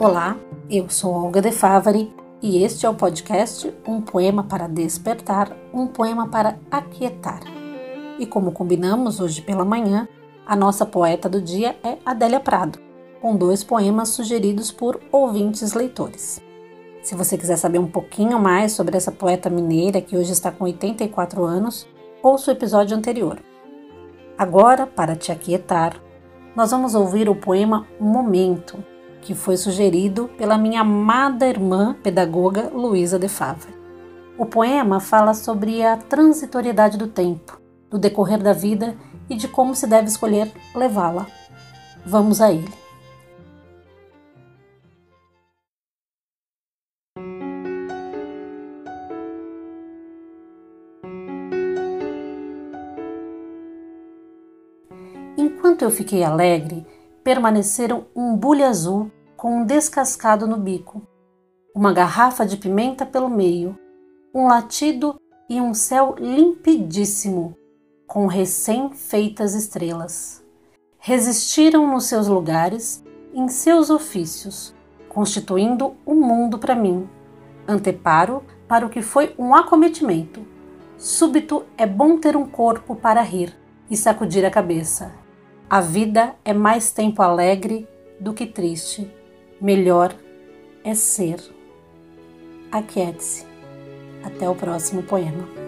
Olá, eu sou Olga De Favari e este é o podcast Um Poema para Despertar, um poema para aquietar. E como combinamos hoje pela manhã, a nossa poeta do dia é Adélia Prado, com dois poemas sugeridos por ouvintes leitores. Se você quiser saber um pouquinho mais sobre essa poeta mineira que hoje está com 84 anos, ouça o episódio anterior. Agora, para te aquietar, nós vamos ouvir o poema Momento, que foi sugerido pela minha amada irmã pedagoga Luísa de Favre. O poema fala sobre a transitoriedade do tempo, do decorrer da vida e de como se deve escolher levá-la. Vamos a ele. Enquanto eu fiquei alegre, permaneceram um bule azul com um descascado no bico, uma garrafa de pimenta pelo meio, um latido e um céu limpidíssimo, com recém-feitas estrelas. Resistiram nos seus lugares, em seus ofícios, constituindo um mundo para mim. Anteparo para o que foi um acometimento. Súbito é bom ter um corpo para rir e sacudir a cabeça. A vida é mais tempo alegre do que triste. Melhor é ser. Aquiete-se. Até o próximo poema.